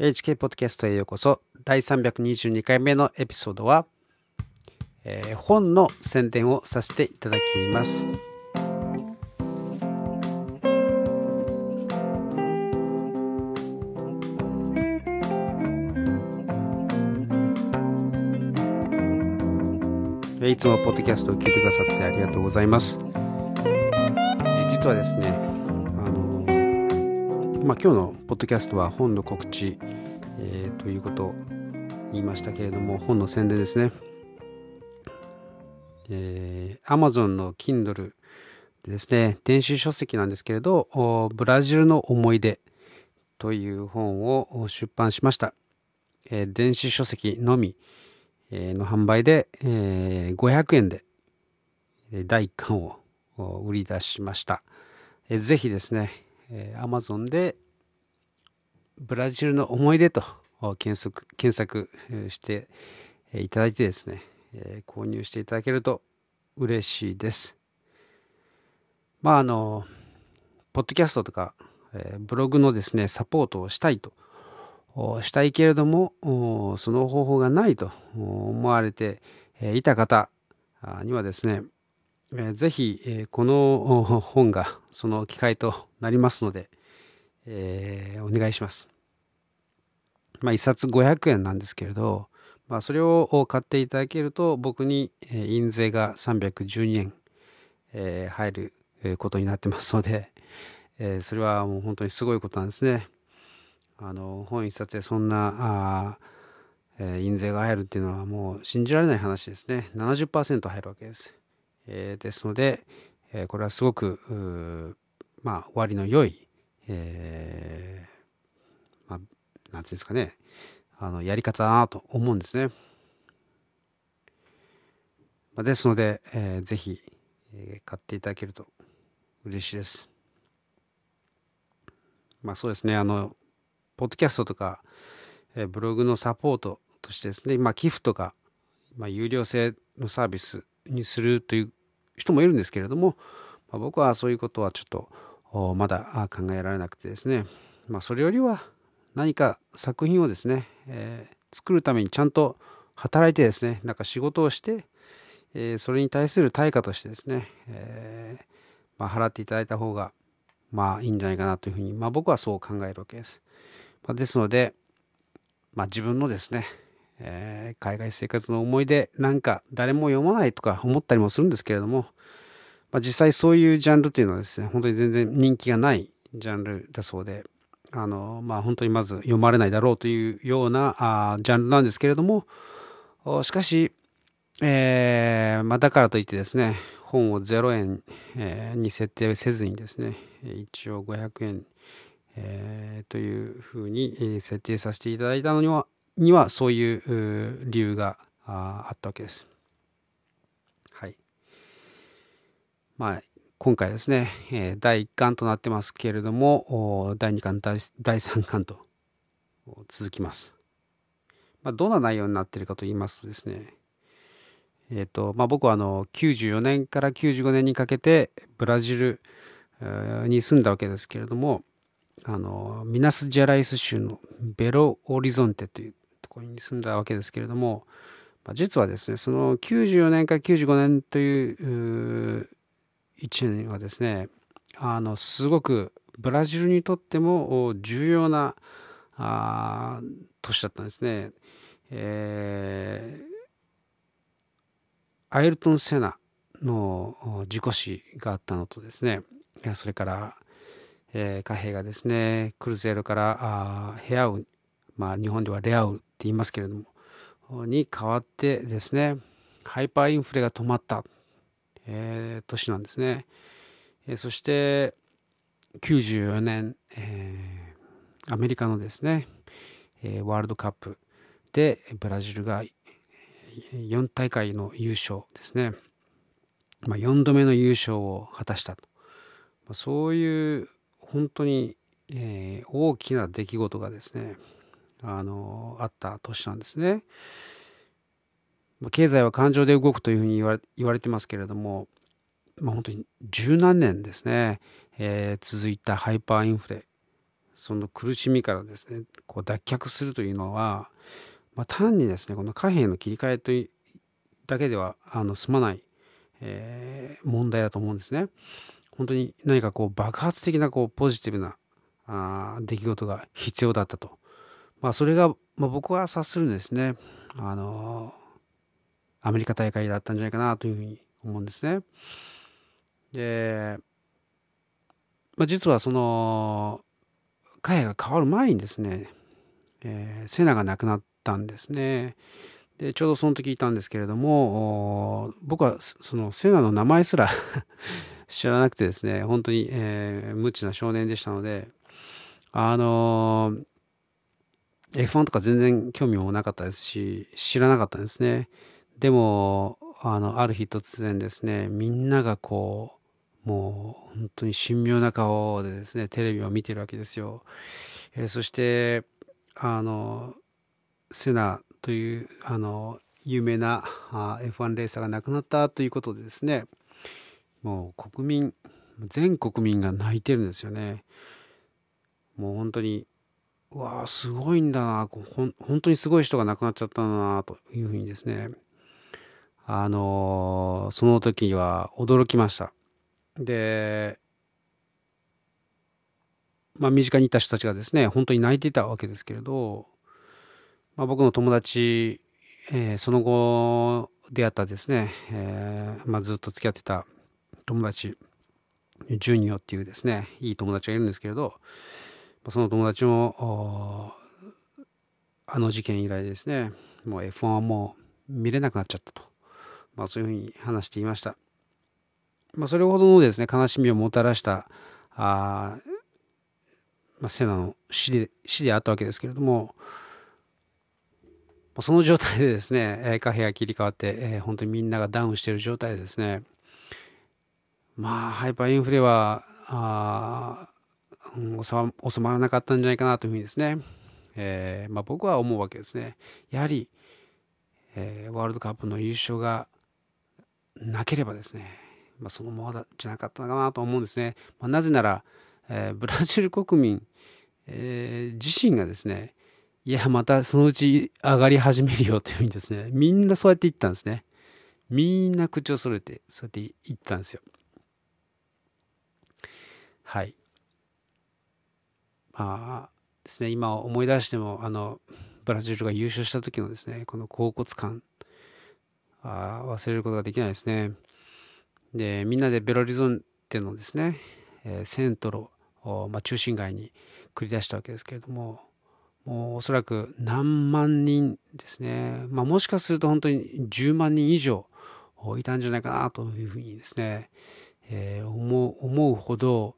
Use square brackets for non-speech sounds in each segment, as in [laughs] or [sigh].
HK ポッドキャストへようこそ。第322回目のエピソードは、えー本の宣伝をさせていただきます。いつもポッドキャストを聞いてくださってありがとうございます、えー実はですねまあ、今日のポッドキャストは本の告知、えーということを言いましたけれども本の宣伝ですね、えー、Amazon の Kindle でですね。電子書籍なんですけれどブラジルの思い出という本を出版しました、えー電子書籍のみの販売で、えー500円で第1巻を売り出しました。えーぜひですね、えー Amazon でブラジルの思い出と検索検索していただいてですね、え購入していただけると嬉しいです。まああの、ポッドキャストとか、えブログのですね、サポートをしたいと、したいけれども、その方法がないと思われていた方にはですね、えーぜひ、えこの本がその機会となりますので、えーお願いします。まあ、一冊500円なんですけれど、まあ、それを買っていただけると、僕にえ印税が312円、えー入るえことになってますので、えーそれはもう本当にすごいことなんですね。あの本一冊でそんなあ、えー印税が入るっていうのはもう信じられない話ですね。70%入るわけです。えーですので、えーこれはすごくうーまあ割の良い、えーまあ、なんていうんですかねあのやり方だなと思うんですね。まあ、ですので、えーぜひ、えー買っていただけると嬉しいです。まあそうですね、あの、ポッドキャストとか、えーブログのサポートとしてですね、まあ寄付とか、まあ有料制のサービスにするという人もいるんですけれども、まあ、僕はそういうことはちょっとまだ考えられなくてですね、まあそれよりは何か作品をですね、えー作るためにちゃんと働いてですね、なんか仕事をして、えーそれに対する対価としてですね、えーまあ、払っていただいた方がまあいいんじゃないかなというふうに、まあ、僕はそう考えるわけです。まあ、ですので、まあ、自分のですね、え海外生活の思い出なんか誰も読まないとか思ったりもするんですけれども、まあ、実際そういうジャンルっていうのはですね本当に全然人気がないジャンルだそうであのまあ本当にまず読まれないだろうというようなあジャンルなんですけれどもしかし、えーまあ、だからといってですね本を0円、えーに設定せずにですね一応500円、えーというふうに設定させていただいたのにはにはそういう理由があったわけです。はい。まあ今回ですね、え第1巻となってますけれども第2巻第3巻と続きます。まあ、どんな内容になっているかと言いますとですね、えーとまあ、僕はあの94年から95年にかけてブラジルに住んだわけですけれどもあのミナス・ジェライス州のベロ・オリゾンテというところに住んだわけですけれども、まあ、実はですねその94年から95年という1年はですねあのすごくブラジルにとっても重要なあ年だったんですね。えーアイルトン・セナの事故死があったのとですねそれから、えー貨幣がですねクルゼイロからあヘアウ、まあ、日本ではレアウって言いますけれどもに変わってですねハイパーインフレが止まった、えー年なんですね、えーそして94年、えーアメリカのですね、えワールドカップでブラジルが4大会の優勝ですね、まあ、4度目の優勝を果たしたと、まあ、そういう本当に、え大きな出来事がですねあのあった年なんですね。まあ経済は感情で動くというふうに言われてますけれども、まあ、本当に十何年ですね、えー続いたハイパーインフレその苦しみからですねこう脱却するというのは、まあ、単にですねこの貨幣の切り替えというだけではあの済まない、えー、問題だと思うんですね。本当に何かこう爆発的なこうポジティブなあ出来事が必要だったと。まあ、それが、まあ、僕は察するんですね。あのアメリカ大会だったんじゃないかなというふうに思うんですね。で、まあ、実はその海が変わる前にですね、えー、セナが亡くなったんですね。でちょうどその時いたんですけれども僕はそのセナの名前すら [laughs] 知らなくてですね本当に、えー、無知な少年でしたのであのー、F1 とか全然興味もなかったですし知らなかったんですねでもあのある日突然ですねみんながこうもう本当に神妙な顔でですねテレビを見てるわけですよ、えー、そしてあのセナというあの有名なあ F1 レーサーが亡くなったということでですねもう国民全国民が泣いてるんですよね。もう本当にわあすごいんだなほん本当にすごい人が亡くなっちゃったんだなというふうにですねあのその時は驚きました。でまあ身近にいた人たちがですね本当に泣いていたわけですけれどまあ、僕の友達、えー、その後出会ったですね、えーまあ、ずっと付き合ってた友達ジュニオっていうですねいい友達がいるんですけれどその友達もあの事件以来ですねもう F1 はもう見れなくなっちゃったと、まあ、そういうふうに話していました、まあ、それほどのですね悲しみをもたらしたあ、まあ、セナの死で死であったわけですけれどもその状態でですね、貨幣が切り替わって、えー、本当にみんながダウンしている状態でですね、まあ、ハイパーインフレは、あ収まらなかったんじゃないかなというふうにですね、えー、まあ、僕は思うわけですね。やはり、えー、ワールドカップの優勝がなければですね、まあ、そのままじゃなかったかなと思うんですね。まあ、なぜなら、えー、ブラジル国民、えー、自身がですね、いや、またそのうち上がり始めるよというふうにですね、みんなそうやって言ったんですね。みんな口を揃えて、そうやって言ったんですよ。はい。まあですね、今思い出しても、あの、ブラジルが優勝した時のですね、この甲骨感、あ忘れることができないですね。で、みんなでベロリゾンテのですね、えー、セントロ、まあ、中心街に繰り出したわけですけれども、もうおそらく何万人ですね、まあ、もしかすると本当に10万人以上いたんじゃないかなというふうにですね、えー、思う思うほど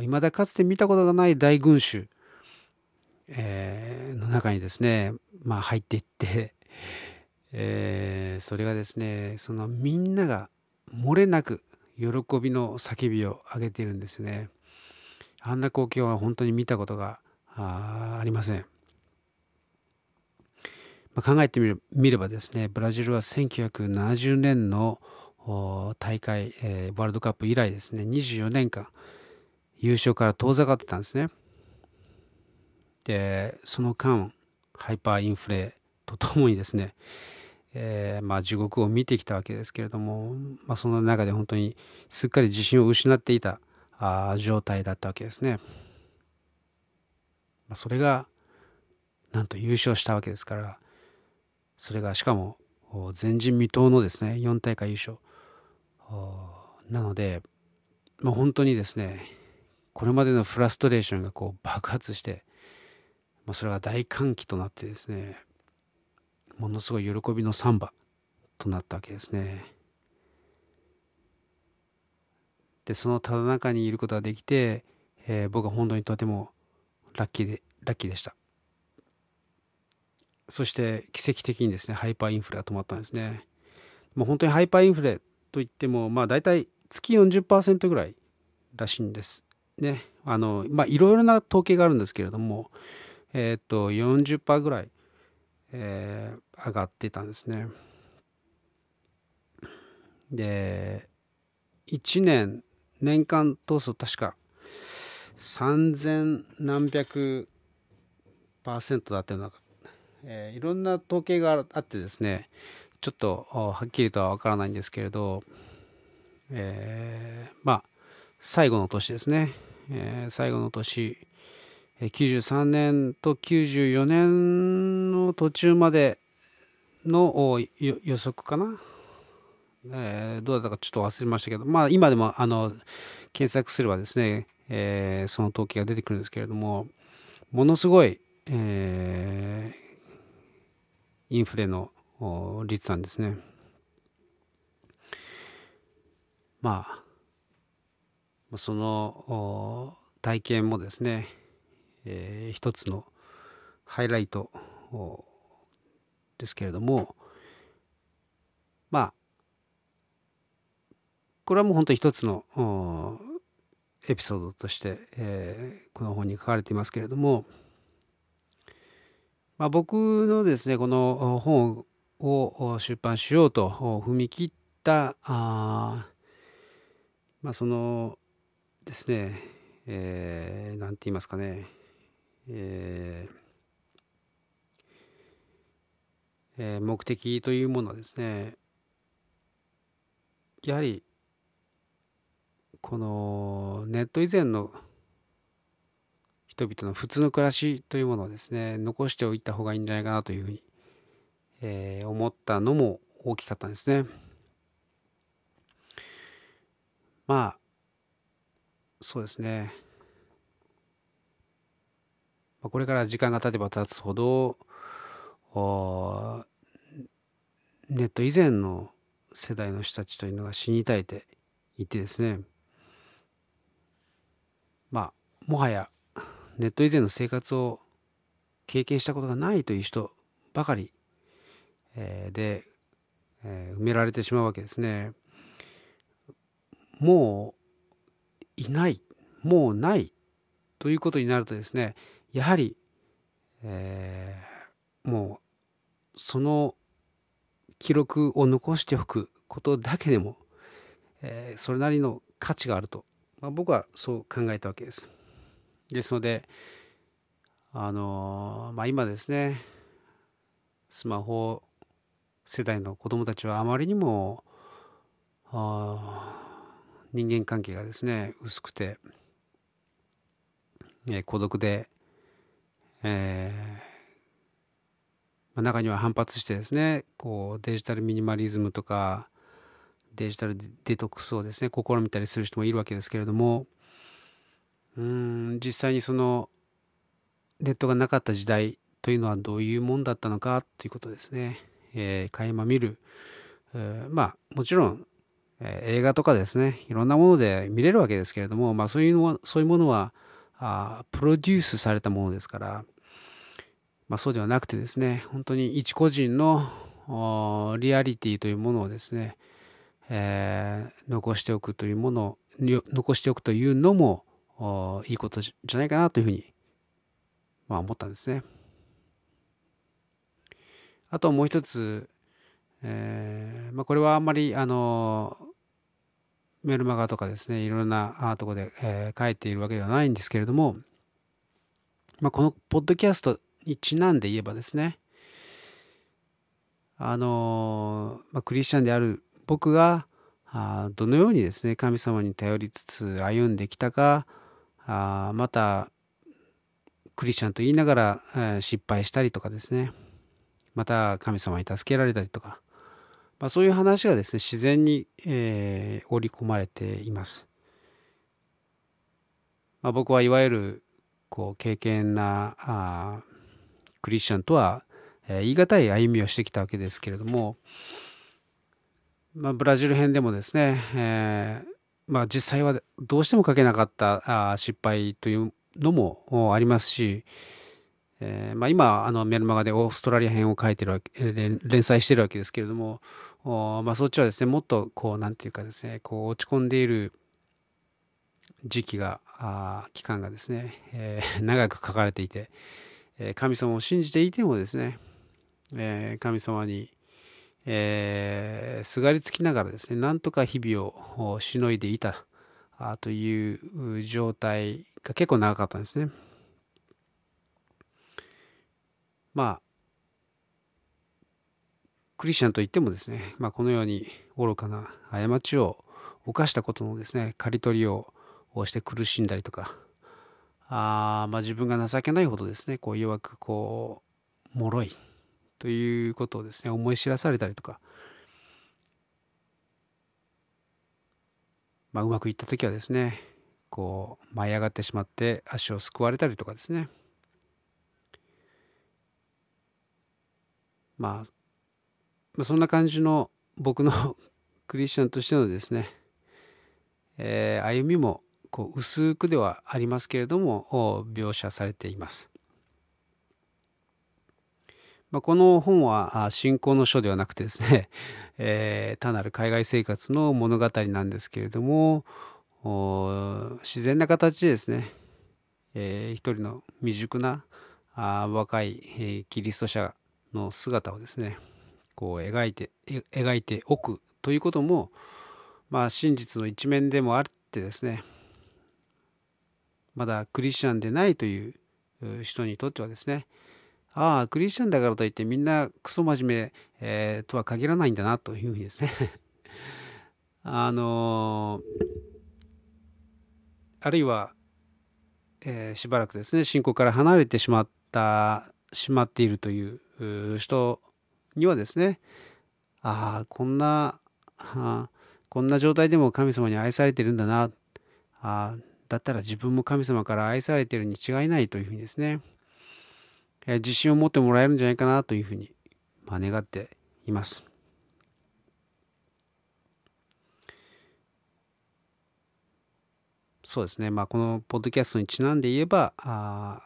未だかつて見たことがない大群衆、えー、の中にですね、まあ、入っていって、えー、それがですねそのみんなが漏れなく喜びの叫びを上げているんですね。あんな光景は本当に見たことがあありません。まあ、考えてみる見ればですねブラジルは1970年の大会、えー、ワールドカップ以来ですね24年間優勝から遠ざかってたんですね。でその間ハイパーインフレとともにですね、えー、まあ地獄を見てきたわけですけれども、まあ、その中で本当にすっかり自信を失っていたあ状態だったわけですね、まあ、それがなんと優勝したわけですからそれがしかも前人未到のですね4大会優勝。なので、まあ、本当にですねこれまでのフラストレーションがこう爆発して、まあ、それが大歓喜となってですねものすごい喜びのサンバとなったわけですね。でそのただ中にいることができて、えー、僕は本当にとてもラッキーでラッキーでした。そして奇跡的にですねハイパーインフレが止まったんですねもう本当にハイパーインフレといってもまあ大体月40%ぐらいらしいんですねあのまあいろいろな統計があるんですけれどもえっ、と40%ぐらい、えー、上がってたんですねで1年年間通す確か3000何百パーセントだったような、えー、いろんな統計があってですね、ちょっとはっきりとはわからないんですけれど、えー、まあ、最後の年ですね。えー、最後の年、93年と94年途中までの予測かな、えー、どうだったかちょっと忘れましたけど、まあ今でもあの検索すればですね、えー、その統計が出てくるんですけれども、ものすごい、えー、インフレの率なんですね。まあ、その体験もですね、えー、一つのハイライトですけれども、まあ、これはもう本当一つのエピソードとして、えー、この本に書かれていますけれども、まあ、僕のですねこの本を出版しようと踏み切ったあまあそのですねえー、て言いますかねえーえ、目的というものはですねやはりこのネット以前の人々の普通の暮らしというものをですね残しておいた方がいいんじゃないかなというふうに、えー、思ったのも大きかったんですね。まあそうですね。これから時間が経てば経つほどネット以前の世代の人たちというのが死に絶えていてですねまあもはやネット以前の生活を経験したことがないという人ばかり、えー、で、えー、埋められてしまうわけですね。もういないもうないということになるとですねやはり、えー、もうその記録を残しておくことだけでも、えー、それなりの価値があると、まあ、僕はそう考えたわけです。ですので、あのー、まあ、今ですねスマホ世代の子供たちはあまりにも人間関係がですね薄くて、えー、孤独で、えーま、中には反発してですねこうデジタルミニマリズムとかデジタルデトックスをですね試みたりする人もいるわけですけれどもうん実際にそのネットがなかった時代というのはどういうもんだったのかということですね、えー、垣間見る、えー、まあもちろん、えー、映画とかですねいろんなもので見れるわけですけれども、まあ、そういうのはそういうものはあプロデュースされたものですからまあ、そうではなくてですね、本当に一個人のリアリティというものをですね、えー、残しておくというものを、残しておくというのもいいことじゃないかなというふうに、まあ、思ったんですね。あともう一つ、えーまあ、これはあんまりあのメルマガとかですねいろんなとこで、えー、書いているわけではないんですけれども、まあ、このポッドキャストにちなんで言えばですねあの、まあ、クリスチャンである僕があどのようにですね神様に頼りつつ歩んできたかあまたクリスチャンと言いながら、えー、失敗したりとかですねまた神様に助けられたりとか、まあ、そういう話がですね自然に、えー、織り込まれています、まあ、僕はいわゆるこう経験なあクリスチャンとは、言い難い歩みをしてきたわけですけれども、まあ、ブラジル編でもですね、えー、まあ、実際はどうしても書けなかったあ失敗というのもありますし、えー、まあ、今あのメルマガでオーストラリア編を書いてるわけ連載してるわけですけれどもまあ、そっちはですねもっとこうなんていうかですねこう落ち込んでいる時期が期間がですね、えー、長く書かれていて、神様を信じていてもですね、え神様に、えー、すがりつきながらですね、なんとか日々をしのいでいたという状態が結構長かったんですね。まあクリスチャンといってもですね、まあ、このように愚かな過ちを犯したことのですね刈り取りをして苦しんだりとかあまあ自分が情けないほどですねこう弱くこう脆いということをですね思い知らされたりとかまあうまくいった時はですねこう舞い上がってしまって足をすくわれたりとかですね。まあそんな感じの僕の [laughs] クリスチャンとしてのですね、えー、歩みもこう薄くではありますけれども描写されています。まあ、この本は信仰の書ではなくてですね、[laughs] えー、単なる海外生活の物語なんですけれども自然な形でですね、えー、一人の未熟なあ若い、えー、キリスト者の姿をですねこう描いて描いておくということも、まあ、真実の一面でもあってですねまだクリスチャンでないという人にとってはですね。ああクリスチャンだからといってみんなクソ真面目、えー、とは限らないんだなというふうにですね。[laughs] あのー、あるいは、えー、しばらくですね信仰から離れてしまったしまっているという人にはですねああこんなあこんな状態でも神様に愛されてるんだな。あだったら自分も神様から愛されているに違いないというふうにですね、え自信を持ってもらえるんじゃないかなというふうに、まあ、願っています。そうですね、まあ、このポッドキャストにちなんで言えばあ、ま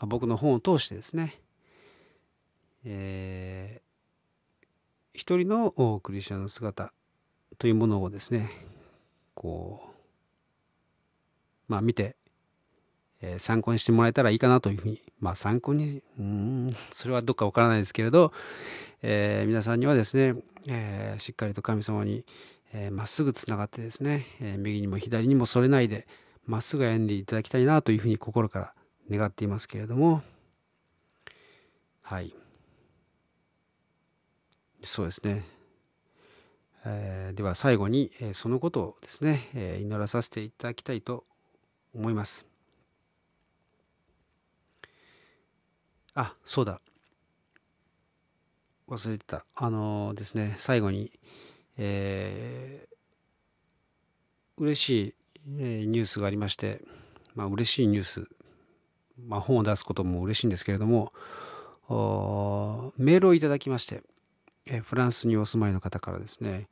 あ、僕の本を通してですね、えー、一人のクリスチャンの姿というものをですねこうまあ見て、えー、参考にしてもらえたらいいかなというふうに。まあ参考にうんそれはどっかわからないですけれど、えー、皆さんにはですね、えー、しっかりと神様にま、えー、っすぐつながってですね、えー、右にも左にもそれないでまっすぐ歩んでいただきたいなというふうに心から願っていますけれども。はい。そうですね。えー、では最後に、えー、そのことをですね、えー、祈らさせていただきたいと思います。あ、そうだ。忘れてた。あのー、ですね、最後に、えー、嬉しい、えー、ニュースがありまして、まあ、嬉しいニュース、まあ、本を出すことも嬉しいんですけれども、メールをいただきまして、えー、フランスにお住まいの方からですね、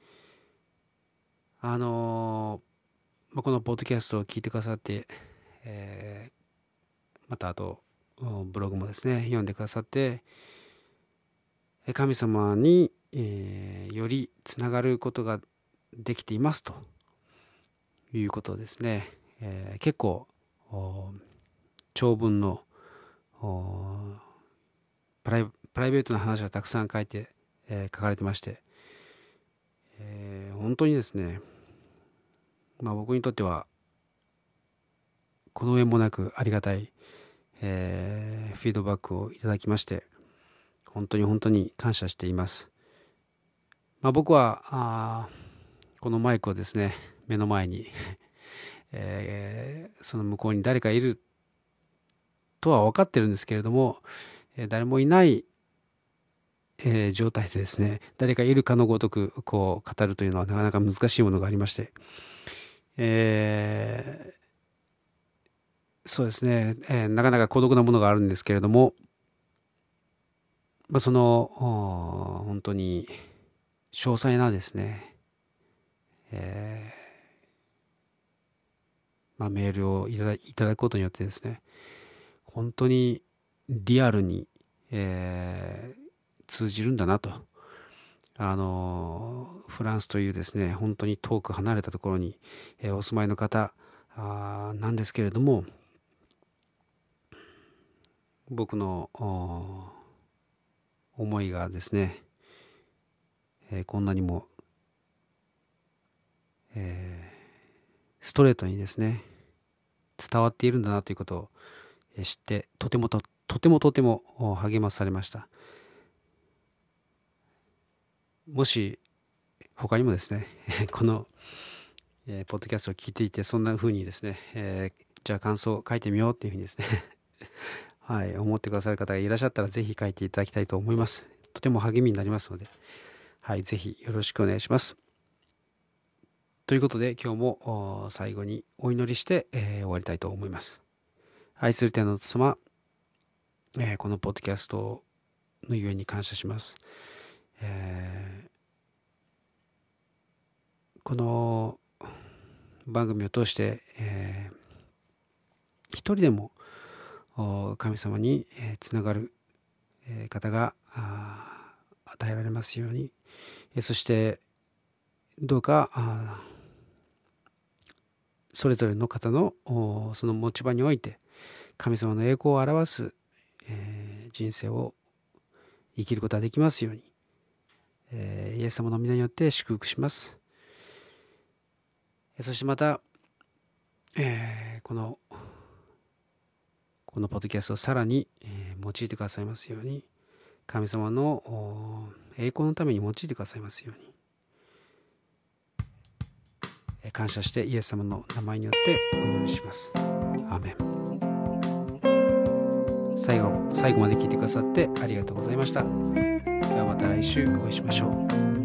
あのーまあ、このポッドキャストを聞いてくださって、えー、またあとブログもですね読んでくださって神様に、えー、よりつながることができていますということですね、えー、結構長文のプライベートな話がたくさん書いて、えー、書かれてまして、えー、本当にですねまあ、僕にとってはこの上もなくありがたい、えー、フィードバックをいただきまして本当に本当に感謝しています、まあ、僕はあこのマイクをですね目の前に [laughs] えー、その向こうに誰かいるとは分かってるんですけれども、えー、誰もいない、えー、状態でですね誰かいるかのごとくこう語るというのはなかなか難しいものがありましてえー、そうですね、えー、なかなか孤独なものがあるんですけれども、まあ、その本当に詳細なですね、えーまあ、メールをいただいただくことによってですね本当にリアルに、えー、通じるんだなと。あのフランスというですね本当に遠く離れたところに、え、お住まいの方あなんですけれども僕の思いがですね、え、こんなにも、え、ストレートにですね伝わっているんだなということを知ってとてもととてもとても励まされました。もし他にもですね [laughs] この、えー、ポッドキャストを聞いていてそんな風にですね、えー、じゃあ感想を書いてみようっていうふうにですね [laughs] はい、思ってくださる方がいらっしゃったらぜひ書いていただきたいと思います。とても励みになりますので、はい、ぜひよろしくお願いします。ということで今日も最後にお祈りして、えー、終わりたいと思います。愛する天の様、えー、このポッドキャストのゆえに感謝します。えー、この番組を通して、えー、一人でも神様につながる方が与えられますようにそしてどうかそれぞれの方のその持ち場において神様の栄光を表す人生を生きることができますように。イエス様の皆によって祝福しますそしてまたこのこのポッドキャストをさらに、え用いてくださいますように神様の栄光のために用いてくださいますように、え感謝してイエス様の名前によってお祈りします。アーメン最後最後まで聞いてくださってありがとうございました。はまた来週お会いしましょう。